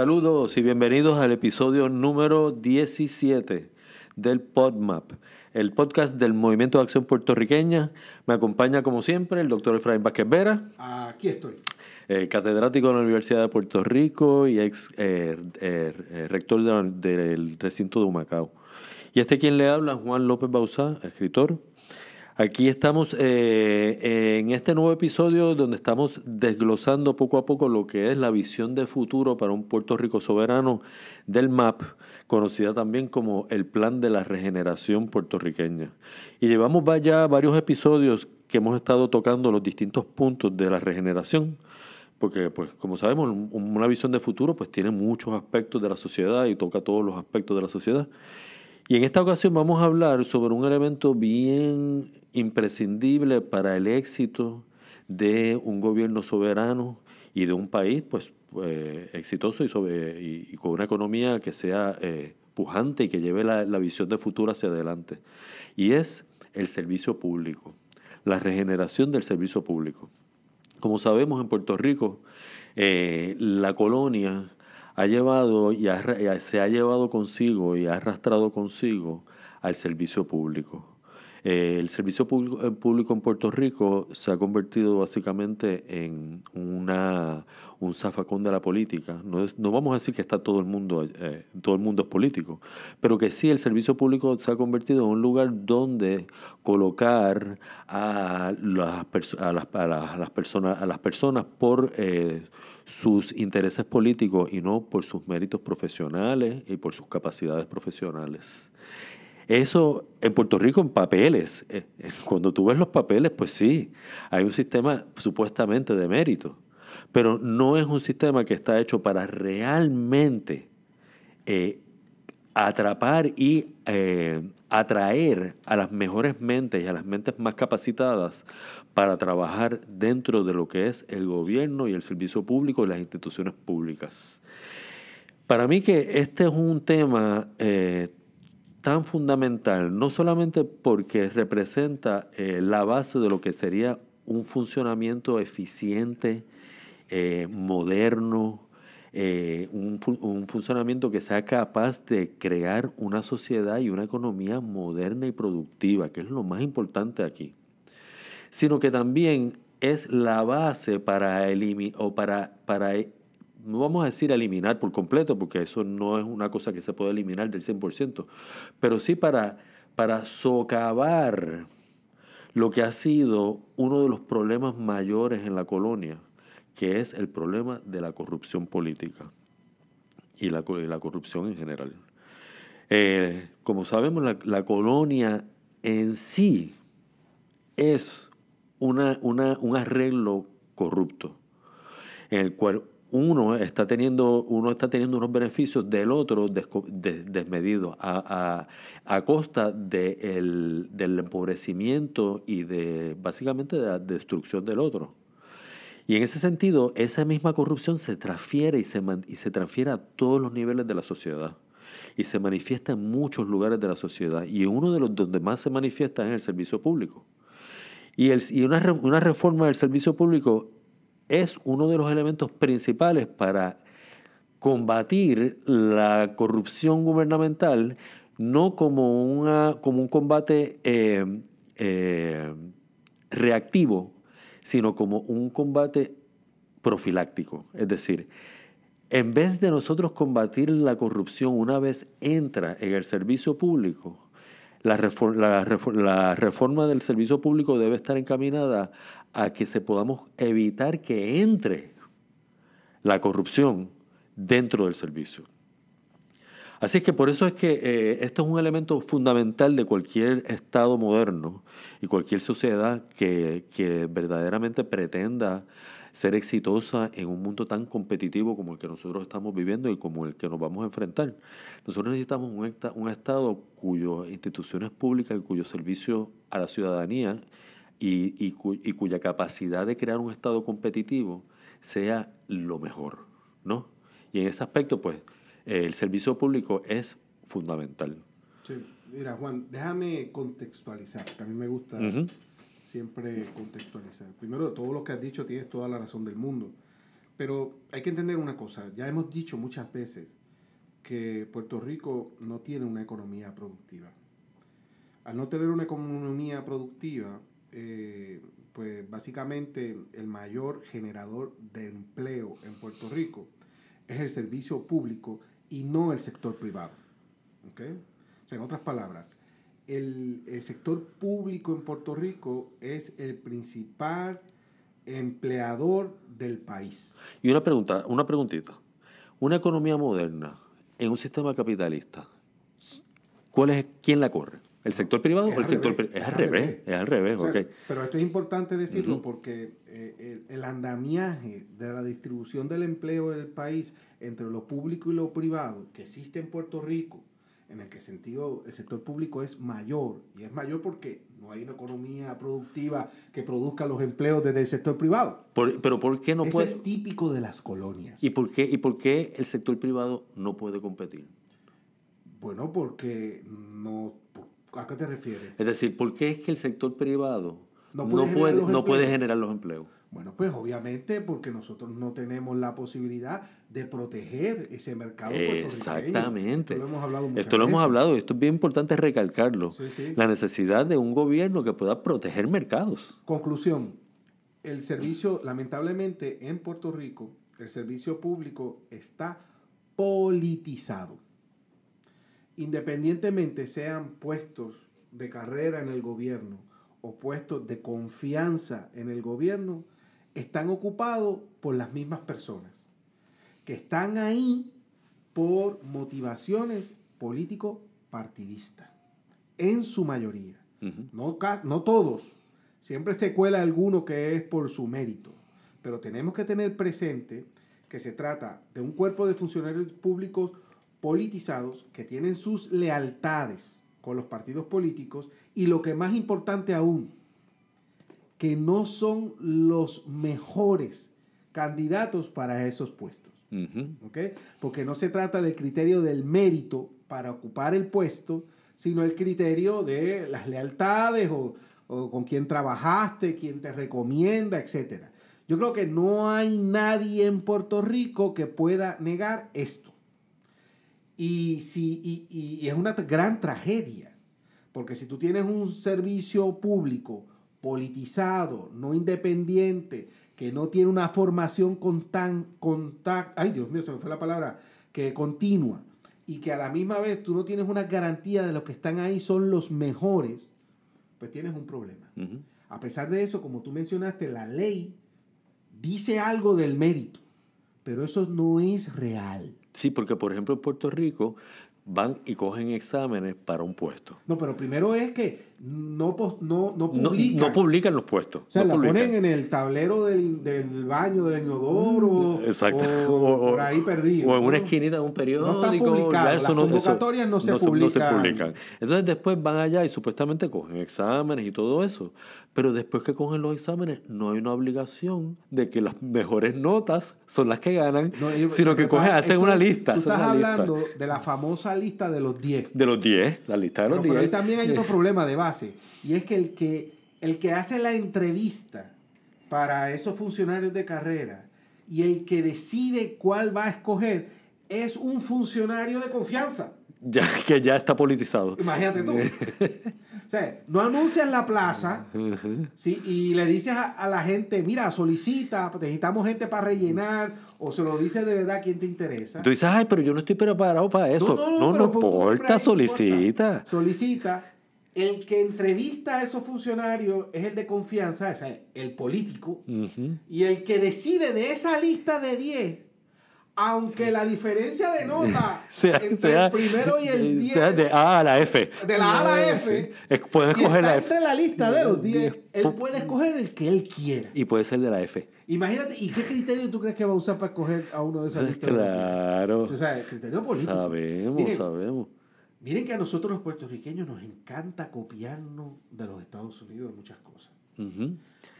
Saludos y bienvenidos al episodio número 17 del PodMap, el podcast del Movimiento de Acción Puertorriqueña. Me acompaña, como siempre, el doctor Efraín Vázquez Vera. Aquí estoy. Eh, catedrático de la Universidad de Puerto Rico y ex eh, eh, rector del recinto de Humacao. Y este quien le habla, Juan López Bauzá, escritor, Aquí estamos eh, en este nuevo episodio donde estamos desglosando poco a poco lo que es la visión de futuro para un Puerto Rico soberano del MAP, conocida también como el Plan de la Regeneración Puertorriqueña. Y llevamos ya varios episodios que hemos estado tocando los distintos puntos de la regeneración, porque pues como sabemos una visión de futuro pues tiene muchos aspectos de la sociedad y toca todos los aspectos de la sociedad. Y en esta ocasión vamos a hablar sobre un elemento bien imprescindible para el éxito de un gobierno soberano y de un país pues, eh, exitoso y, con una economía que sea eh, pujante y que lleve la, visión de futuro hacia adelante. Y es el servicio público, la regeneración del servicio público. Como sabemos en Puerto Rico, eh, la colonia ha llevado y se ha llevado consigo y ha arrastrado consigo al servicio público. Eh, el servicio público, público, en Puerto Rico se ha convertido básicamente en una, un zafacón de la política. No, vamos a decir que está todo el mundo, eh, todo el mundo es político, pero que sí el servicio público se ha convertido en un lugar donde colocar a las, a las, a las personas, a las personas por eh, sus intereses políticos y no por sus méritos profesionales y por sus capacidades profesionales. Eso en Puerto Rico en papeles. Eh, eh, cuando tú ves los papeles, pues sí, hay un sistema supuestamente de mérito, pero no es un sistema que está hecho para realmente eh, atrapar y atraer a las mejores mentes y a las mentes más capacitadas para trabajar dentro de lo que es el gobierno y el servicio público y las instituciones públicas. Para mí que este es un tema eh, tan fundamental, no solamente porque representa eh, la base de lo que sería un funcionamiento eficiente, eh, moderno, un, un, funcionamiento que sea capaz de crear una sociedad y una economía moderna y productiva, que es lo más importante aquí sino que también es la base para eliminar, o para, para, no vamos a decir eliminar por completo, porque eso no es una cosa que se puede eliminar del 100%, pero sí para, para socavar lo que ha sido uno de los problemas mayores en la colonia, que es el problema de la corrupción política y la, corrupción en general. Eh, como sabemos, la colonia en sí es una, un arreglo corrupto, en el cual uno está teniendo, uno está teniendo unos beneficios del otro desmedidos a, costa del empobrecimiento y de básicamente de la destrucción del otro. Y en ese sentido, esa misma corrupción se transfiere y se, y se transfiere a todos los niveles de la sociedad. Y se manifiesta en muchos lugares de la sociedad. Y uno de los donde más se manifiesta es en el servicio público. Y, una, una reforma del servicio público es uno de los elementos principales para combatir la corrupción gubernamental, no como, como un combate eh, eh, reactivo, sino como un combate profiláctico. Es decir, en vez de nosotros combatir la corrupción una vez entra en el servicio público, la, reforma, del servicio público debe estar encaminada a que se podamos evitar que entre la corrupción dentro del servicio. Así es que por eso es que eh, esto es un elemento fundamental de cualquier Estado moderno y cualquier sociedad que, que verdaderamente pretenda ser exitosa en un mundo tan competitivo como el que nosotros estamos viviendo y como el que nos vamos a enfrentar. Nosotros necesitamos un, un Estado cuyas instituciones públicas y cuyo servicio a la ciudadanía y, y, cuya capacidad de crear un Estado competitivo sea lo mejor, ¿no? Y en ese aspecto, pues, el servicio público es fundamental. Sí, mira, Juan, déjame contextualizar, que a mí me gusta siempre contextualizar. Primero, todo lo que has dicho tienes toda la razón del mundo, Pero hay que entender una cosa, ya hemos dicho muchas veces que Puerto Rico no tiene una economía productiva. Al no tener una economía productiva, eh, pues básicamente el mayor generador de empleo en Puerto Rico es el servicio público y no el sector privado. ¿Okay? O sea, en otras palabras, el, el sector público en Puerto Rico es el principal empleador del país. Y una pregunta, una preguntita. Una economía moderna en un sistema capitalista, ¿cuál es, ¿quién la corre? ¿El sector privado o el sector privado? Es, al revés, es al revés, ok. Pero esto es importante decirlo porque eh, el, el, andamiaje de la distribución del empleo del país entre lo público y lo privado que existe en Puerto Rico, en el que sentido el sector público es mayor, y es mayor porque no hay una economía productiva que produzca los empleos desde el sector privado. pero ¿por qué no Eso puede? es típico de las colonias. ¿Y por, qué, ¿Y por qué el sector privado no puede competir? Bueno, porque no... ¿A qué te refieres? Es decir, ¿por qué es que el sector privado no puede, no puede, no puede generar los empleos? Bueno, pues obviamente porque nosotros no tenemos la posibilidad de proteger ese mercado Exactamente. Esto lo hemos hablado muchas Esto lo veces. hemos hablado, esto es bien importante recalcarlo. Sí, sí. La necesidad de un gobierno que pueda proteger mercados. Conclusión, el servicio, lamentablemente en Puerto Rico, el servicio público está politizado. Independientemente sean puestos de carrera en el gobierno o puestos de confianza en el gobierno, están ocupados por las mismas personas, que están ahí por motivaciones político-partidistas, en su mayoría. Uh -huh. no, no todos, siempre se cuela alguno que es por su mérito, pero tenemos que tener presente que se trata de un cuerpo de funcionarios públicos politizados que tienen sus lealtades con los partidos políticos y lo que más importante aún, que no son los mejores candidatos para esos puestos. Uh -huh. ¿okay? Porque no se trata del criterio del mérito para ocupar el puesto, sino el criterio de las lealtades o, o con quién trabajaste, quién te recomienda, etc. Yo creo que no hay nadie en Puerto Rico que pueda negar esto. Y, si, y, y, es una gran tragedia, porque si tú tienes un servicio público politizado, no independiente, que no tiene una formación con tan, con tan, ay Dios mío, se me fue la palabra, que continua, y que a la misma vez tú no tienes una garantía de los que están ahí son los mejores, pues tienes un problema. Uh -huh. A pesar de eso, como tú mencionaste, la ley dice algo del mérito, pero eso no es real. Sí, porque por ejemplo en Puerto Rico van y cogen exámenes para un puesto. No, pero primero es que no, no, no publican. No, no publican los puestos. O sea, no la publican. ponen en el tablero del, del baño, del inodoro. Exacto. O, o, por ahí perdido. O en una esquinita de un periódico. No están publicadas. Las convocatorias eso, no, se publican. no se publican. Entonces después van allá y supuestamente cogen exámenes y todo eso. Pero después que cogen los exámenes, no hay una obligación de que las mejores notas son las que ganan, sino que cogen, hacen una es, lista. Tú estás hablando lista. de la famosa lista de los 10. De los 10, la lista de los 10. Pero ahí también hay otro problema de base. Y es que el que, el que hace la entrevista para esos funcionarios de carrera y el que decide cuál va a escoger es un funcionario de confianza. Ya, que ya está politizado. Imagínate tú. o sea, no anuncias la plaza uh -huh. ¿sí? y le dices a, a, la gente, mira, solicita, necesitamos gente para rellenar, o se lo dices de verdad a quien te interesa. Tú dices, ay, pero yo no estoy preparado para eso. No, no, no, no importa, solicita. Importa. Solicita. El que entrevista a esos funcionarios es el de confianza, o sea, el político, uh -huh. y el que decide de esa lista de 10 aunque la diferencia de nota sea, entre sea, el primero y el 10 sea de A a la F. de la A a la F puede si escoger está la entre F. la lista de los 10 él puede escoger el que él quiera. Y puede ser de la F. Imagínate ¿y qué criterio tú crees que va a usar para escoger a uno de esas listas claro. O sea criterio político. Sabemos miren, sabemos miren que a nosotros los puertorriqueños nos encanta copiarnos de los Estados Unidos de muchas cosas. Uh -huh.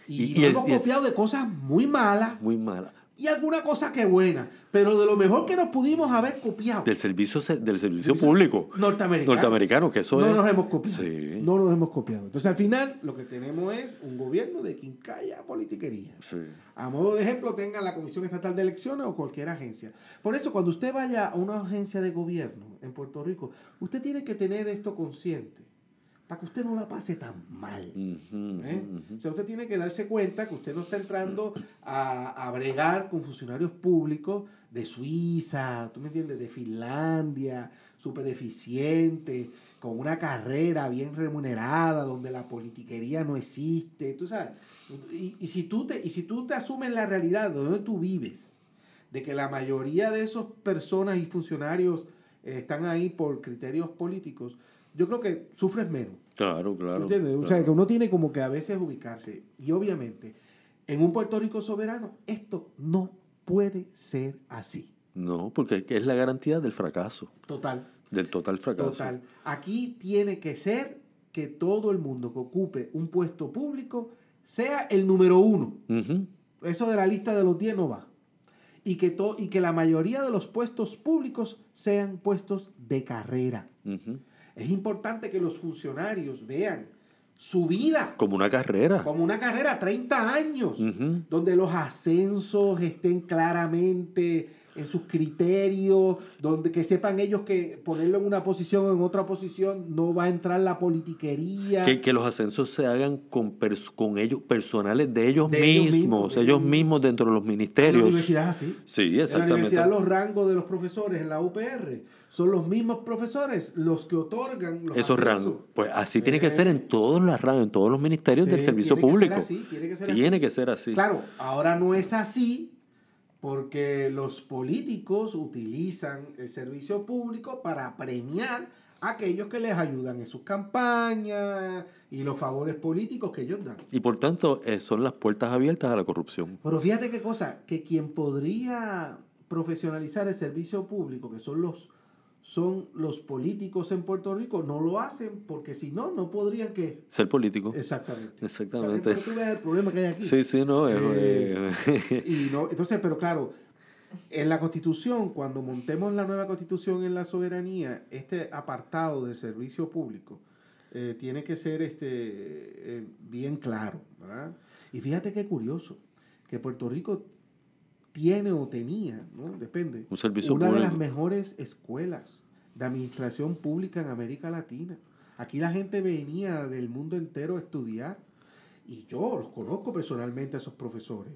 y, y, y, nos hemos copiado de cosas muy malas. Muy malas y alguna cosa que buena, pero de lo mejor que nos pudimos haber copiado. Del servicio, se- del servicio público Norteamericano. norteamericano, que eso no es... nos hemos copiado. Sí. No nos hemos copiado. Entonces, al final, lo que tenemos es un gobierno de quincalla politiquería. Sí. A modo de ejemplo, tenga la Comisión Estatal de Elecciones o cualquier agencia. Por eso, cuando usted vaya a una agencia de gobierno en Puerto Rico, usted tiene que tener esto consciente para que usted no la pase tan mal. ¿eh? O sea, usted tiene que darse cuenta que usted no está entrando a, a bregar con funcionarios públicos de Suiza, ¿tú me entiendes? De Finlandia, súper eficiente, con una carrera bien remunerada, donde la politiquería no existe, tú sabes. Y, y si, tú te, y si tú te asumes la realidad de donde tú vives, de que la mayoría de esas personas y funcionarios eh, están ahí por criterios políticos, yo creo que sufres menos. Claro, ¿Tú claro. entiendes? O sea, que uno tiene como que a veces ubicarse. Y obviamente, en un Puerto Rico soberano, esto no puede ser así. No, porque es la garantía del fracaso, Total, del total fracaso. total. Aquí tiene que ser que todo el mundo que ocupe un puesto público sea el número uno. Eso de la lista de los 10 no va. Y que, to- y que la mayoría de los puestos públicos sean puestos de carrera. Es importante que los funcionarios vean su vida Como una carrera. como una carrera, 30 años, donde los ascensos estén claramente en sus criterios, donde que sepan ellos que ponerlo en una posición o en otra posición no va a entrar la politiquería. Que, que los ascensos se hagan con, con ellos, personales de ellos De ellos mismos, de ellos mismos dentro de los en la ministerios. universidad es así. Sí, En la exactamente. universidad los rangos de los profesores en la UPR son los mismos profesores los que otorgan los Esos ascensos. rangos. Pues así tiene que ser en todos los rangos, en todos los ministerios Sí, del servicio tiene que ser público. así, tiene que ser así. Tiene que ser así. Claro, ahora no es así porque los políticos utilizan el servicio público para premiar a aquellos que les ayudan en sus campañas y los favores políticos que ellos dan. Y por tanto, eh, son las puertas abiertas a la corrupción. Pero fíjate qué cosa, que quien podría profesionalizar el servicio público, que son los son los políticos en Puerto Rico, no lo hacen porque si no, no podrían que... Ser político. Exactamente. Exactamente. O sea, tú veas el problema que hay aquí. Sí, sí, no. es- Eh, Y no, entonces, pero claro, en la constitución, cuando montemos la nueva constitución en la soberanía, este apartado del servicio público eh, tiene que ser este, eh, bien claro, ¿verdad? Y fíjate qué curioso, que Puerto Rico tiene o tenía, ¿no? Depende, Un servicio una de las mejores escuelas de administración pública en América Latina. Aquí la gente venía del mundo entero a estudiar y yo los conozco personalmente a esos profesores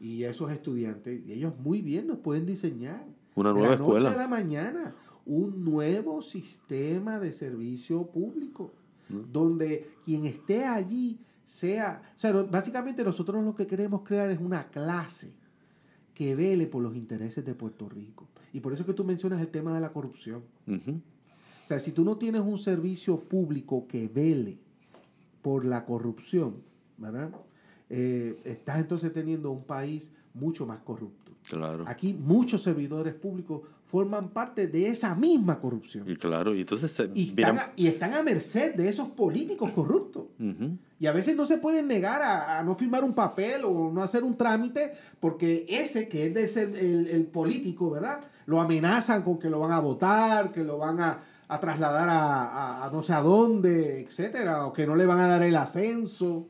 y a esos estudiantes y ellos muy bien nos pueden diseñar Una de nueva la noche escuela. a la mañana un nuevo sistema de servicio público Mm. donde quien esté allí sea, o sea, básicamente nosotros lo que queremos crear es una clase que vele por los intereses de Puerto Rico. Y por eso es que tú mencionas el tema de la corrupción. O sea, si tú no tienes un servicio público que vele por la corrupción, ¿verdad? Eh, estás entonces teniendo un país mucho más corrupto. Claro. Aquí muchos servidores públicos forman parte de esa misma corrupción. Y claro, y entonces se Y están, a, y están a merced de esos políticos corruptos. Y a veces no se pueden negar a, a no firmar un papel o no hacer un trámite porque ese que es de ser el, el político, ¿verdad? Lo amenazan con que lo van a votar, que lo van a, a trasladar a no sé a dónde, etcétera, o que no le van a dar el ascenso.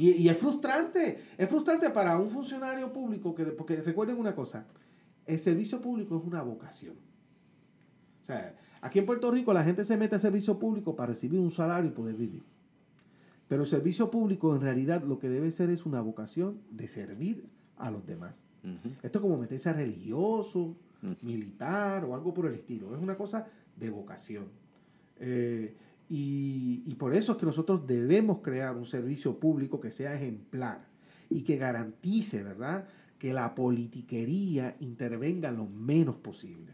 Y, y es frustrante, es frustrante para un funcionario público, que, porque recuerden una cosa, el servicio público es una vocación. O sea, aquí en Puerto Rico la gente se mete a servicio público para recibir un salario y poder vivir. Pero el servicio público en realidad lo que debe ser es una vocación de servir a los demás. Esto es como meterse a religioso, militar o algo por el estilo. Es una cosa de vocación. Eh, y, y por eso es que nosotros debemos crear un servicio público que sea ejemplar y que garantice, ¿verdad?, que la politiquería intervenga lo menos posible.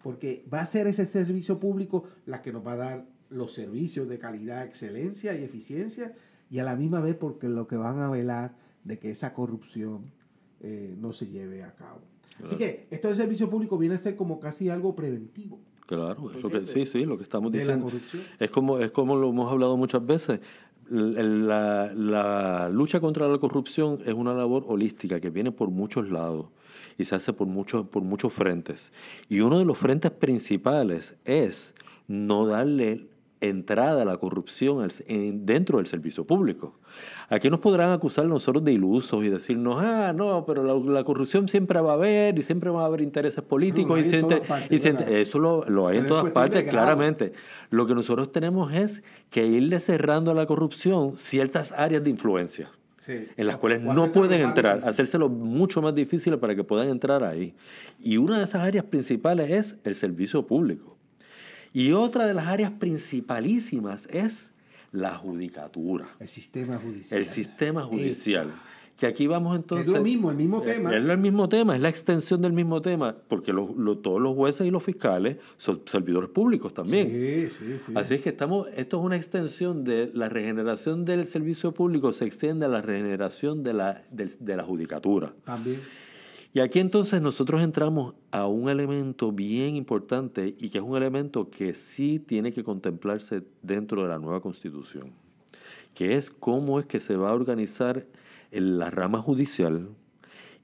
Porque va a ser ese servicio público la que nos va a dar los servicios de calidad, excelencia y eficiencia y a la misma vez porque lo que van a velar de que esa corrupción eh, no se lleve a cabo. Así que esto del servicio público viene a ser como casi algo preventivo Claro, es lo que, sí, sí, lo que estamos de la diciendo. corrupción. Es como, es como lo hemos hablado muchas veces. La, la lucha contra la corrupción es una labor holística que viene por muchos lados. y se hace por muchos, por muchos frentes. Y uno de los frentes principales es no darle entrada a la corrupción dentro del servicio público. Aquí nos podrán acusar nosotros de ilusos y decirnos, ah, no, pero la, la corrupción siempre va a haber y siempre va a haber intereses políticos. Y eso lo, lo hay en todas partes, claramente. Lo que nosotros tenemos es que irle cerrando a la corrupción ciertas áreas de influencia Sí. en las O- cuales o no pueden entrar, difícil. hacérselo mucho más difícil para que puedan entrar ahí. Y una de esas áreas principales es el servicio público. Y otra de las áreas principalísimas es la judicatura, El sistema judicial. el sistema judicial. Que aquí vamos entonces... lo mismo, el mismo Eh, tema. Es el mismo tema, es la extensión del mismo tema, porque lo- todos los jueces y los fiscales son servidores públicos también. Sí, sí, sí. Así es que estamos, esto es una extensión de la regeneración del servicio público, se extiende a la regeneración de la, de la judicatura. También. Y aquí entonces nosotros entramos a un elemento bien importante y que es un elemento que sí tiene que contemplarse dentro de la nueva constitución, que es cómo es que se va a organizar la rama judicial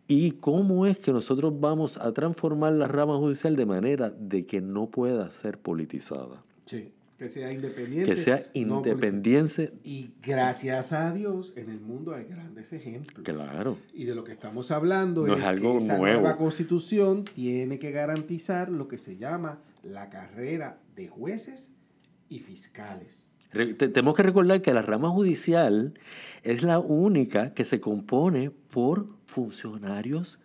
y cómo es que nosotros vamos a transformar la rama judicial de manera de que no pueda ser politizada, Sí. Que sea independiente. que sea independiente. Y gracias a Dios, en el mundo hay grandes ejemplos. Claro. Y de lo que estamos hablando No es, es algo que esa nuevo. nueva constitución tiene que garantizar lo que se llama la carrera de jueces y fiscales. Tenemos que recordar que la rama judicial es la única que se compone por funcionarios,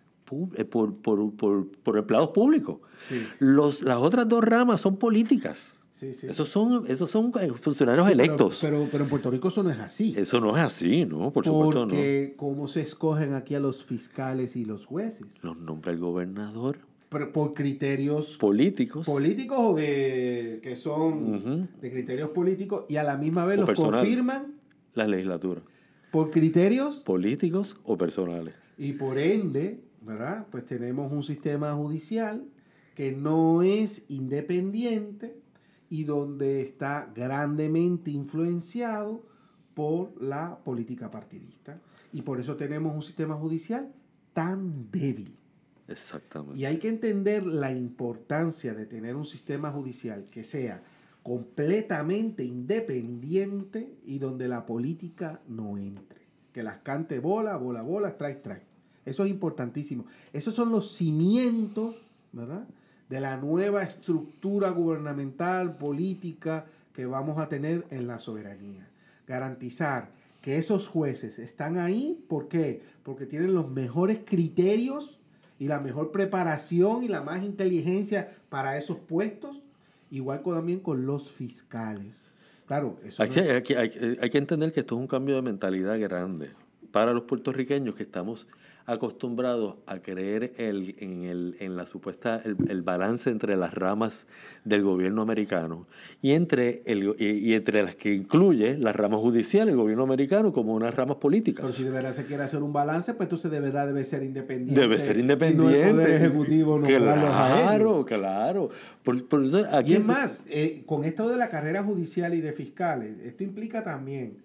eh, por, por, por- por empleados públicos. Sí. Los, las otras dos ramas son políticas. Sí, sí. Esos son, esos son eh, funcionarios Sí, electos. Pero, pero, en Puerto Rico eso no es así. Eso no es así, ¿no? Por supuesto porque cómo se escogen aquí a los fiscales y los jueces. no. Los nombra el gobernador, Pero por criterios políticos. políticos o de que son de criterios políticos y a la misma vez O los personal. confirman la legislatura. por criterios Políticos o personales. y por ende, ¿verdad? Pues tenemos un sistema judicial que no es independiente y donde está grandemente influenciado por la política partidista. Y por eso tenemos un sistema judicial tan débil. Exactamente. Y hay que entender la importancia de tener un sistema judicial que sea completamente independiente y donde la política no entre. Que las cante bola, bola, bola, strike, strike. Eso es importantísimo. Esos son los cimientos, ¿verdad? De la nueva estructura gubernamental, política que vamos a tener en la soberanía. Garantizar que esos jueces están ahí, ¿por qué? Porque tienen los mejores criterios y la mejor preparación y la más inteligencia para esos puestos, igual también con los fiscales. Claro, eso Hay, no- que- hay que- hay que entender que esto es un cambio de mentalidad grande para los puertorriqueños que estamos acostumbrados a creer el- en, el, en la supuesta el, el balance entre las ramas del gobierno americano y entre el y, y entre las que incluye la rama judicial el gobierno americano como unas ramas políticas. Pero si de verdad se quiere hacer un balance, pues entonces de verdad debe ser independiente. debe ser Y independiente no el Poder Ejecutivo no claro claro. Por, por eso aquí Y es más, eh, con esto de la carrera judicial y de fiscales, esto implica también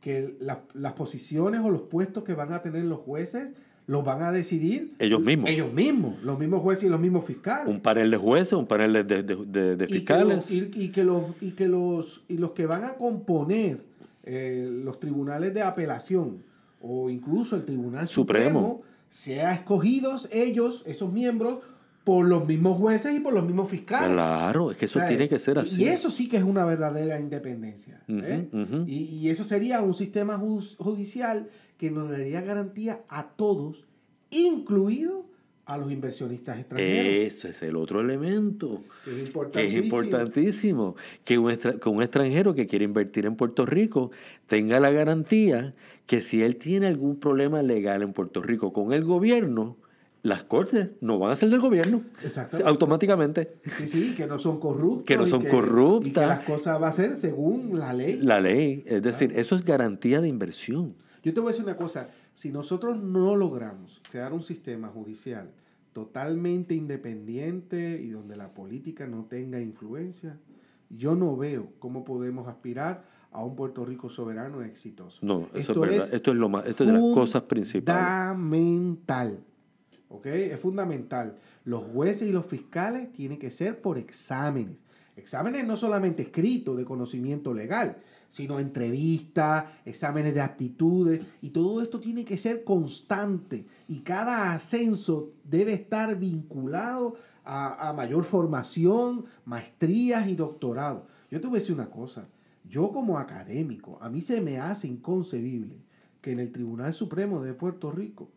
que las, las posiciones o los puestos que van a tener los jueces los van a decidir Ellos mismos. Ellos mismos, los mismos jueces y los mismos fiscales. un panel de jueces un panel de, de- de- de Y que fiscales los- Y, y que los, y que los, y los que van a componer eh, los tribunales de apelación o incluso el Tribunal Supremo. Supremo, sea escogidos ellos, esos miembros, por los mismos jueces y por los mismos fiscales. claro es que eso O sea, tiene que ser así Y eso sí que es una verdadera independencia. ¿eh? Y, y eso sería un sistema judicial que nos daría garantía a todos, incluido a los inversionistas extranjeros. Ese es el otro elemento que es que es importantísimo. importantísimo. Que un, que un extranjero que quiere invertir en Puerto Rico tenga la garantía que si él tiene algún problema legal en Puerto Rico con el gobierno, las cortes no van a ser del gobierno Exactamente. automáticamente. Sí, sí, que no son corruptos. Que no y son Y que corruptas. las cosas va a ser según la ley. La ley, es decir, eso es garantía de inversión. Yo te voy a decir una cosa, si nosotros no logramos crear un sistema judicial totalmente independiente y donde la política no tenga influencia, yo no veo cómo podemos aspirar a un Puerto Rico soberano exitoso. No, eso es verdad. Esto es lo más, esto es de las cosas principales. Fundamental. ¿Ok? Es fundamental. Los jueces y los fiscales tienen que ser por exámenes. Exámenes no solamente escritos de conocimiento legal, sino entrevistas, exámenes de aptitudes, y todo esto tiene que ser constante y cada ascenso debe estar vinculado a, a mayor formación, maestrías y doctorado. Yo te voy a decir una cosa, yo como académico, a mí se me hace inconcebible que en el Tribunal Supremo de Puerto Rico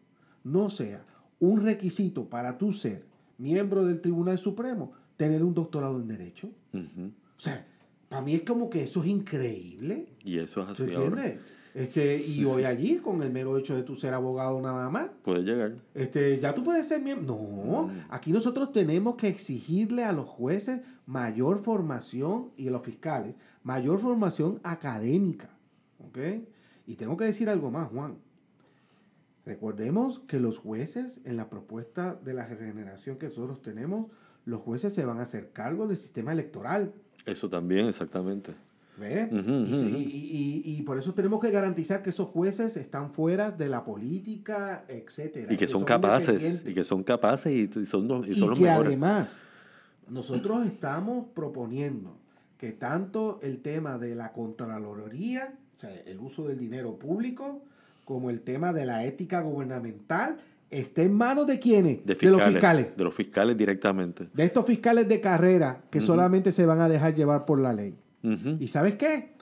no sea un requisito para tú ser miembro del Tribunal Supremo tener un doctorado en Derecho. O sea, para mí es como que eso es increíble. Y eso es así. ¿Tú entiendes? Este, y hoy allí, con el mero hecho de tú ser abogado nada más, Puede llegar. este, ya tú puedes ser miembro. No, aquí nosotros tenemos que exigirle a los jueces mayor formación y a los fiscales mayor formación académica. ¿Ok? Y tengo que decir algo más, Juan. Recordemos que los jueces, en la propuesta de la regeneración que nosotros tenemos, los jueces se van a hacer cargo del sistema electoral. Eso también, exactamente. ¿Ves? Ujú, y, se- ujú. y- y- y- por eso tenemos que garantizar que esos jueces están fuera de la política, etcétera. Y que son capaces, independientes. y que son capaces y, son, los- y Y son los que mejores. además nosotros estamos proponiendo que tanto el tema de la contraloría, o sea, el uso del dinero público, como el tema de la ética gubernamental, esté en manos de quiénes? de, los fiscales. De los fiscales directamente. De estos fiscales de carrera que solamente se van a dejar llevar por la ley. ¿Y sabes qué?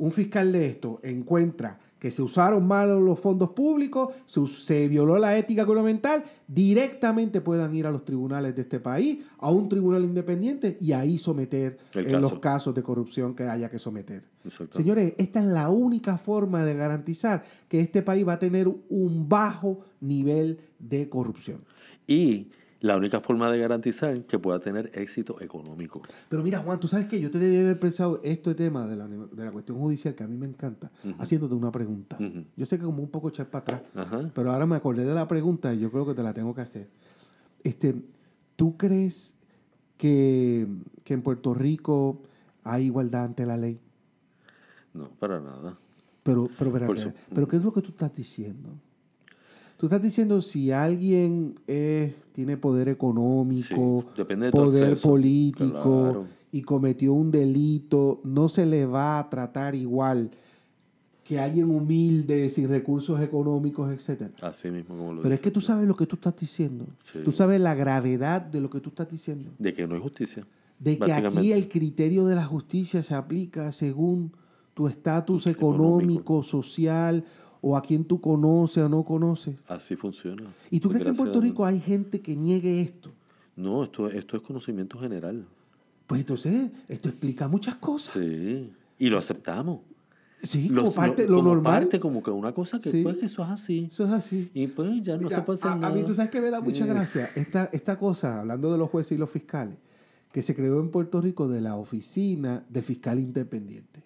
Un fiscal de esto encuentra que se usaron mal los fondos públicos, se, se violó la ética gubernamental, directamente puedan ir a los tribunales de este país, a un tribunal independiente y ahí someter en los caso. casos de corrupción que haya que someter. Señores, esta es la única forma de garantizar que este país va a tener un bajo nivel de corrupción. Y la única forma de garantizar que pueda tener éxito económico. Pero mira, Juan, tú sabes que yo te debía haber pensado este tema de la, de la cuestión judicial que a mí me encanta, haciéndote una pregunta. Yo sé que como un poco echar para atrás, Ajá. pero ahora me acordé de la pregunta y yo creo que te la tengo que hacer. Este, ¿Tú crees que, que en Puerto Rico hay igualdad ante la ley? No, para nada. Pero, pero, pero ¿qué es lo que tú estás diciendo? Tú estás diciendo si alguien es, tiene poder económico, Sí, poder político Claro. y cometió un delito, no se le va a tratar igual que alguien humilde, sin recursos económicos, etcétera. Así mismo como lo Pero es que tú sabes lo que tú estás diciendo. Sí. Tú sabes la gravedad de lo que tú estás diciendo. De que no hay justicia. De que aquí el criterio de la justicia se aplica según tu estatus Económico. económico, social o a quien tú conoces o no conoces. Así funciona. ¿Y tú crees que en Puerto. Rico hay gente que niegue esto? No, esto, esto es conocimiento general. Pues entonces esto explica muchas cosas. Sí. Y lo aceptamos. Sí, Lo- como parte, lo, como normal. parte, como que una cosa que, Sí. pues, que eso es así. Eso es así. Y pues ya no Mira, se puede hacer a, nada. a mí tú sabes que me da mucha gracia esta, esta cosa, hablando de los jueces y los fiscales, que se creó en Puerto Rico de la oficina del fiscal independiente.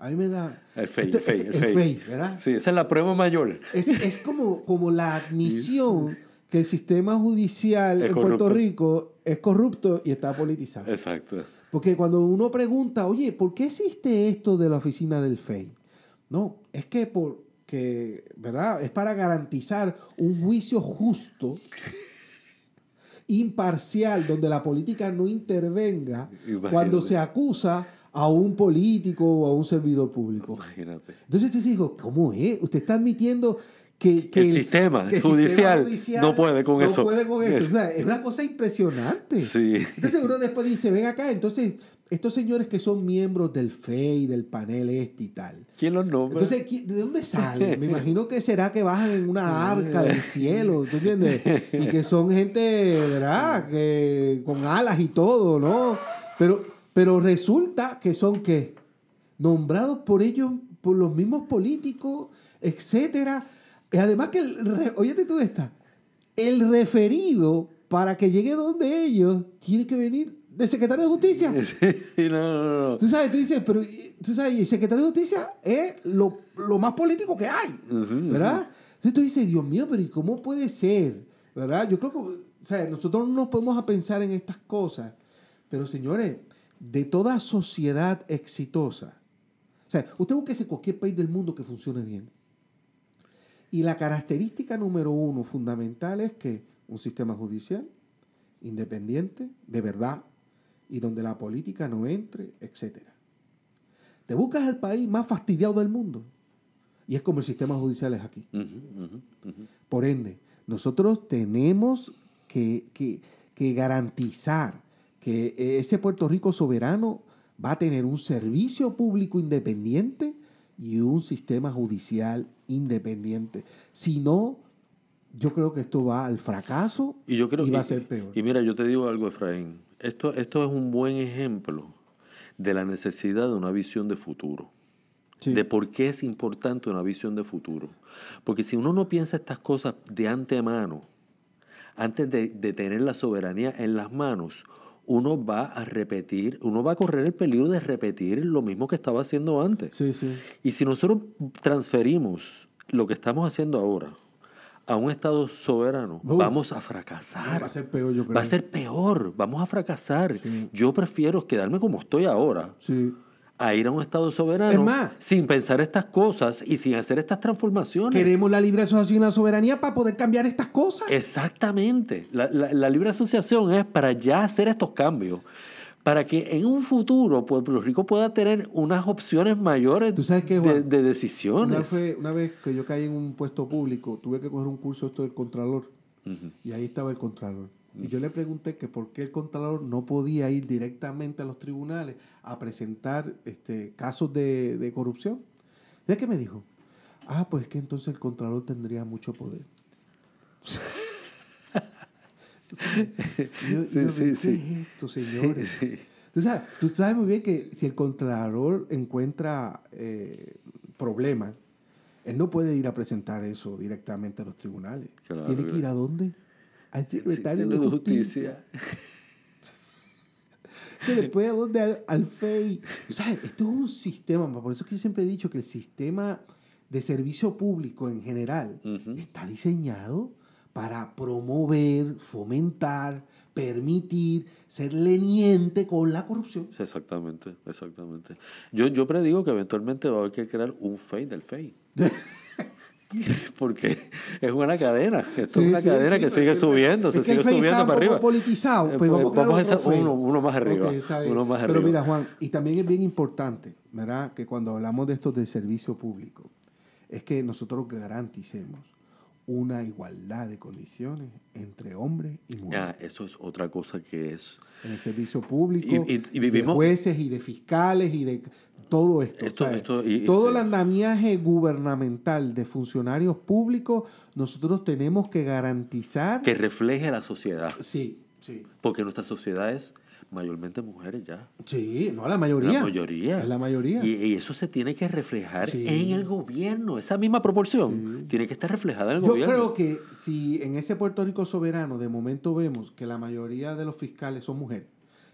A mí me da... El FEI, esto- el FEI, este- el el FEI. FEI, ¿verdad? Sí, esa es la prueba mayor. Es, es como, como la admisión que el sistema judicial Es en Puerto. Rico es corrupto y está politizado. Exacto. Porque cuando uno pregunta, oye, ¿por qué existe esto de la oficina del FEI? No, es que porque, ¿verdad? Es para garantizar un juicio justo, imparcial, donde la política no intervenga Imagínate. cuando se acusa a un político o a un servidor público. Imagínate. Entonces tú digo, ¿cómo es? Usted está admitiendo que, que El sistema judicial no puede con no eso. puede con eso. O sea, es una cosa impresionante. Sí. Entonces uno después dice, ven acá, entonces estos señores que son miembros del FEI, del panel este y tal. ¿Quién los nombra? Entonces, ¿qui- ¿de dónde salen? Me imagino que será que bajan en una arca del cielo, ¿tú entiendes? Y que son gente, ¿verdad? Que con alas y todo, ¿no? Pero, pero resulta que son que nombrados por ellos, por los mismos políticos, etcétera. Y además que, el, tú esta, el referido para que llegue donde ellos tiene que venir del secretario de justicia. Sí, no, no, no. Tú sabes, tú dices, pero tú sabes, el secretario de justicia es lo, lo más político que hay, Ujú, ¿verdad? Entonces tú dices, Dios mío, pero ¿y cómo puede ser? ¿Verdad? Yo creo que, o sea, nosotros no nos podemos a pensar en estas cosas, pero señores, de toda sociedad exitosa, o sea, usted busque cualquier país del mundo que funcione bien. Y la característica número uno fundamental es que un sistema judicial independiente, de verdad, y donde la política no entre, etc. Te buscas el país más fastidiado del mundo y es como el sistema judicial es aquí. Por ende, nosotros tenemos que, que- que garantizar que ese Puerto Rico soberano va a tener un servicio público independiente y un sistema judicial independiente. Si no, yo creo que esto va al fracaso Y yo creo y va a ser peor. Y mira, yo te digo algo, Efraín. Esto, esto es un buen ejemplo de la necesidad de una visión de futuro. Sí. De por qué es importante una visión de futuro. Porque si uno no piensa estas cosas de antemano, antes de, de tener la soberanía en las manos, uno va a repetir, uno va a correr el peligro de repetir lo mismo que estaba haciendo antes. Sí, sí. Y si nosotros transferimos lo que estamos haciendo ahora a un Estado soberano, Uf. vamos a No, fracasar. va a ser peor, yo creo. Va a ser peor, vamos a fracasar. Sí. Yo prefiero quedarme como estoy ahora Sí. A ir a un Estado soberano Es más- sin pensar estas cosas y sin hacer estas transformaciones. Queremos la libre asociación y la soberanía para poder cambiar estas cosas. Exactamente. La, la- la libre asociación es para ya hacer estos cambios, para que en un futuro Puerto Rico pueda tener unas opciones mayores ¿Tú sabes qué, de, Juan? de Una, decisiones. fue- una vez que yo caí en un puesto público, tuve que coger un curso esto del Contralor. Y ahí estaba el Contralor. Y yo le pregunté que por qué el Contralor no podía ir directamente a los tribunales a presentar este, casos de, de corrupción. ¿De qué me dijo? Ah, pues que entonces el Contralor tendría mucho poder. Yo- Sí, yo, sí, ¿qué sí. es esto, señores? Tú, sabes, tú sabes muy bien que si el Contralor encuentra eh, problemas, él no puede ir a presentar eso directamente a los tribunales. Claro, Tiene que ir a dónde? Al secretario Sí, de justicia. Que después a dónde? Al, al FEI. O sea, esto es un sistema, por eso es que yo siempre he dicho que el sistema de servicio público en general está diseñado para promover, fomentar, permitir, ser leniente con la corrupción. Sí, exactamente, exactamente. Yo, yo predigo que eventualmente va a haber que crear un FEI del FEI. Porque es una cadena. Esto Sí, es una sí, cadena sí, que sigue subiendo, se sigue subiendo para arriba. politizado. Eh, Pues pues vamos a crear vamos a otro hacer FEI. uno, uno más arriba. Uno más Pero arriba. mira, Juan, y también es bien importante, ¿verdad? Que cuando hablamos de esto del servicio público, es que nosotros garanticemos una igualdad de condiciones entre hombres y mujeres. Ah, eso es otra cosa que es. En el servicio público, Y- y- y vivimos- de jueces y de fiscales y de todo esto. Esto- ¿sabes? esto- y- y todo sí. el andamiaje gubernamental de funcionarios públicos, nosotros tenemos que garantizar. Que refleje la sociedad. Sí, sí. Porque nuestra sociedad es mayormente mujeres ya. Sí, no la mayoría. La mayoría. Es la mayoría. Y, y eso se tiene que reflejar Sí. en el gobierno. Esa misma proporción tiene que estar reflejada en el Yo gobierno. creo que si en ese Puerto Rico soberano de momento vemos que la mayoría de los fiscales son mujeres,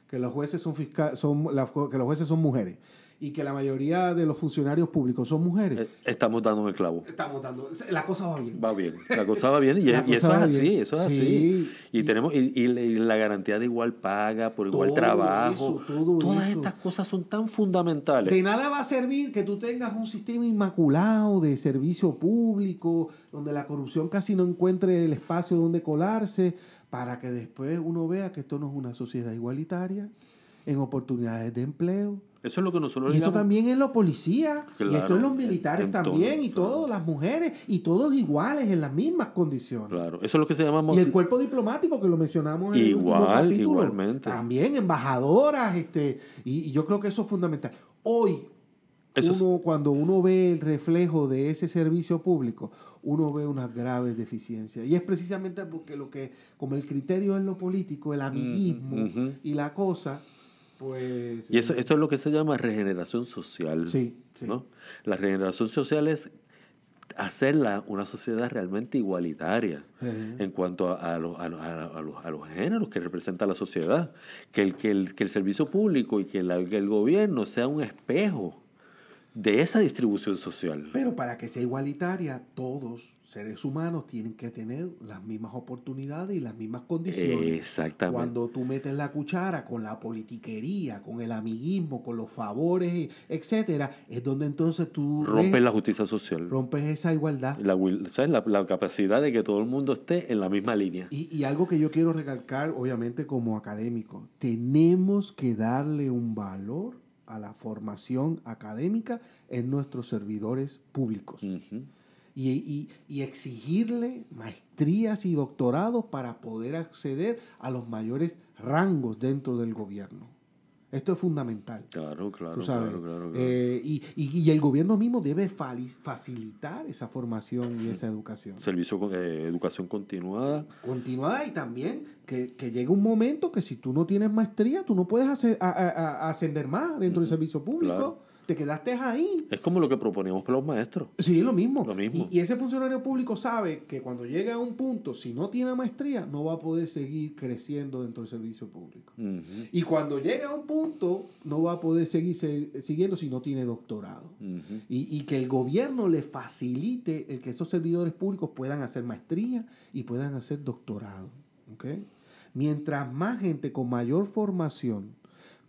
que los jueces son, fisca- son la- que los jueces son mujeres y que la mayoría de los funcionarios públicos son mujeres, Eh, Estamos dando el clavo. estamos dando, la cosa va bien. Va bien, la cosa va bien y, eso es así, bien. eso es Sí. así. Y, Y- tenemos y, la- y la garantía de igual paga por igual Todo trabajo. eso, todo Todas eso. estas cosas son tan fundamentales. De nada va a servir que tú tengas un sistema inmaculado de servicio público, donde la corrupción casi no encuentre el espacio donde colarse, para que después uno vea que esto no es una sociedad igualitaria, en oportunidades de empleo. Eso es lo que nosotros Y esto digamos- también en los policías, y esto en los militares en también, todo, y todas las mujeres, y todos iguales en las mismas condiciones. Claro, eso es lo que se llama Y el cuerpo diplomático, que lo mencionamos en el último Igual, capítulo. igualmente. También embajadoras, este, y, y yo creo que eso es fundamental. Hoy, Eso es- cuando uno ve el reflejo de ese servicio público, uno ve unas graves deficiencias. Y es precisamente porque lo que, como el criterio es lo político, el amiguismo y la cosa, pues... Y eso, esto es lo que se llama regeneración social. Sí, sí. ¿no? La regeneración social es hacerla una sociedad realmente igualitaria en cuanto a, a los, a, los, a los- a los géneros que representa la sociedad. Que el, que el, que el servicio público y que, la- que el gobierno sea un espejo de esa distribución social. Pero para que sea igualitaria, todos seres humanos tienen que tener las mismas oportunidades y las mismas condiciones. Exactamente. Cuando tú metes la cuchara con la politiquería, con el amiguismo, con los favores, etcétera, es donde entonces tú rompes ves- la justicia social. rompes esa igualdad. La, will- ¿sabes? La, la capacidad de que todo el mundo esté en la misma línea. Y, y algo que yo quiero recalcar, obviamente como académico, tenemos que darle un valor a la formación académica en nuestros servidores públicos. Ujú. y, y- y exigirle maestrías y doctorados para poder acceder a los mayores rangos dentro del gobierno. Esto es fundamental. Claro, claro, tú sabes. claro, claro, claro. Eh, y, y- y el gobierno mismo debe facilitar esa formación y esa educación. Servicio con eh, educación continuada. Continuada y también que, que llegue un momento que si tú no tienes maestría, tú no puedes hacer- a- a- a- ascender más dentro del servicio público. Claro. Te quedaste ahí. Es como lo que proponíamos para los maestros. Sí, lo mismo. Lo mismo. Y, y ese funcionario público sabe que cuando llega a un punto, si no tiene maestría, no va a poder seguir creciendo dentro del servicio público. Y cuando llega a un punto, no va a poder seguir se- siguiendo si no tiene doctorado. Y, y que el gobierno le facilite el que esos servidores públicos puedan hacer maestría y puedan hacer doctorado. ¿ok? Mientras más gente con mayor formación,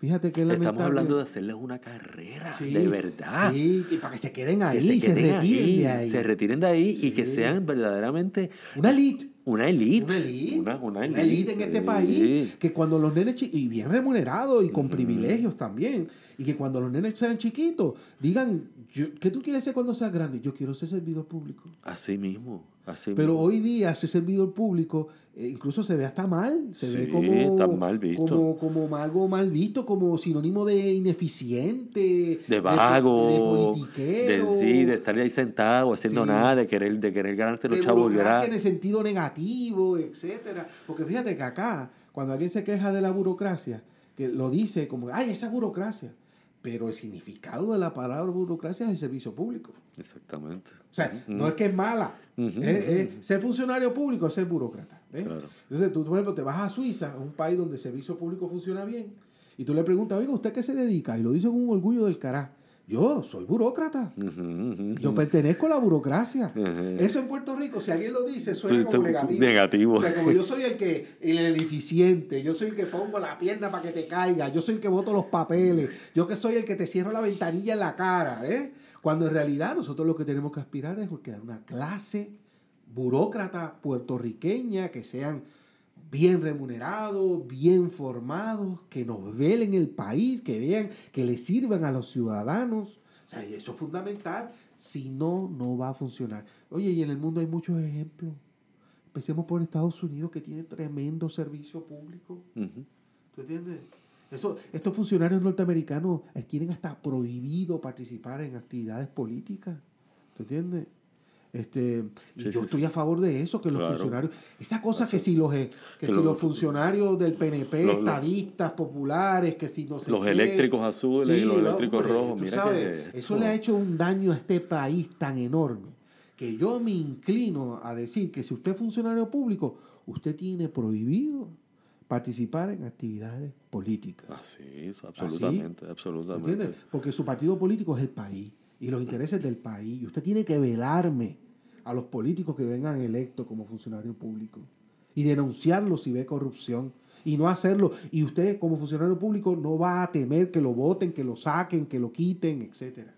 fíjate que es Estamos lamentable- hablando de hacerles una carrera, Sí, de verdad. Sí, y para que se queden Que ahí, se, queden retiren ahí, de ahí. Se retiren de ahí y que sean verdaderamente Una elite. Una elite. Una elite. Una, una Una elite. elite en este país. Que cuando los nenes, y bien remunerados y con privilegios también, y que cuando los nenes sean chiquitos, digan, yo, ¿qué tú quieres ser cuando seas grande? Yo quiero ser servidor público. Así mismo. Así Pero mismo. hoy día ser servidor público eh, incluso se ve hasta mal, se ve como, está mal visto. como, como algo mal visto, como sinónimo de ineficiente, de vago, de, de de, politiquero, sí, de estar ahí sentado haciendo Sí. nada, de querer, de querer ganarte los chavos en el sentido negativo, etcétera. Porque fíjate que acá, cuando alguien se queja de la burocracia, que lo dice como, ay, esa burocracia. Pero el significado de la palabra burocracia es el servicio público. Exactamente. O sea, no es que es mala. Es- es ser funcionario público es ser burócrata. Claro. Entonces, tú, por ejemplo, te vas a Suiza, un país donde el servicio público funciona bien, y tú le preguntas, oiga, ¿usted qué se dedica? Y lo dice con un orgullo del carajo. Yo soy burócrata. Yo pertenezco a la burocracia. Eso en Puerto Rico, si alguien lo dice, suena como negativo. negativo. O sea, como yo soy el que, el, eficiente, yo soy el que pongo la pierna para que te caiga, yo soy el que boto los papeles, yo que soy el que te cierro la ventanilla en la cara, ¿eh? Cuando en realidad nosotros lo que tenemos que aspirar es crear una clase burócrata puertorriqueña que sean bien remunerados, bien formados, que nos velen el país, que vean, que le sirvan a los ciudadanos. O sea, eso es fundamental. Si no, no va a funcionar. Oye, y en el mundo hay muchos ejemplos. Empecemos por Estados Unidos, que tiene tremendo servicio público. Ujú. ¿Tú entiendes? Eso, estos funcionarios norteamericanos tienen hasta prohibido participar en actividades políticas. ¿Tú entiendes? Este, y Sí, yo sí, estoy a favor de eso, que los Claro. funcionarios, esa cosa que si los eh, que Que si los- los funcionarios del PNP, los- estadistas populares, que si no sé Los qué. eléctricos azules y los eléctricos hombre, rojos. Mira sabes, que eso le ha hecho un daño a este país tan enorme que yo me inclino a decir que si usted es funcionario público, usted tiene prohibido participar en actividades políticas. Así, es, absolutamente, absolutamente. ¿Entiendes? Porque su partido político es el país y los intereses del país. Y usted tiene que velarme a los políticos que vengan electos como funcionario público y denunciarlos si ve corrupción y no hacerlo. Y usted como funcionario público no va a temer que lo voten, que lo saquen, que lo quiten, etcétera.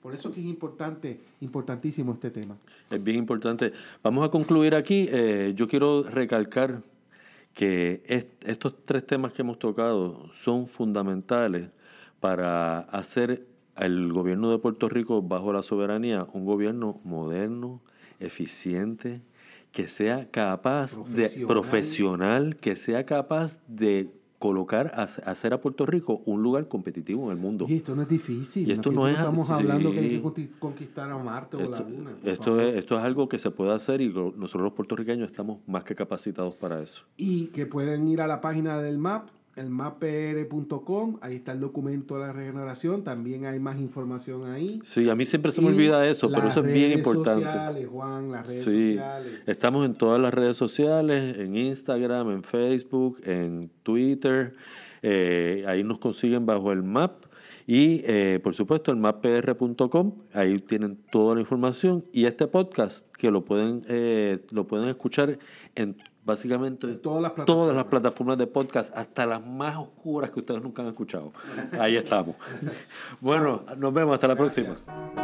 Por eso que es importante, importantísimo este tema. Es bien importante. Vamos a concluir aquí. Eh, yo quiero recalcar que est- estos tres temas que hemos tocado son fundamentales para hacer al gobierno de Puerto Rico bajo la soberanía un gobierno moderno, eficiente, que sea capaz de Profesional. profesional, que sea capaz de colocar, hacer a Puerto Rico un lugar competitivo en el mundo. Y esto no es difícil. Y esto no es- estamos sí. hablando que hay que conquistar a Marte o la Esto, Luna. esto es, esto es algo que se puede hacer y nosotros los puertorriqueños estamos más que capacitados para eso. Y que pueden ir a la página del MAP, el mappr.com, ahí está el documento de la regeneración, también hay más información ahí. Sí, a mí siempre se me Y olvida eso, pero las eso es bien redes importante. sociales, Juan, las redes Sí, sociales. estamos en todas las redes sociales, en Instagram, en Facebook, en Twitter. eh, ahí nos consiguen bajo el MAP. Y eh, por supuesto el mappr.com, ahí tienen toda la información. Y este podcast que lo pueden, eh, lo pueden escuchar en básicamente En todas las todas las plataformas de podcast, hasta las más oscuras que ustedes nunca han escuchado. Ahí estamos. bueno, nos vemos, hasta la Gracias. próxima.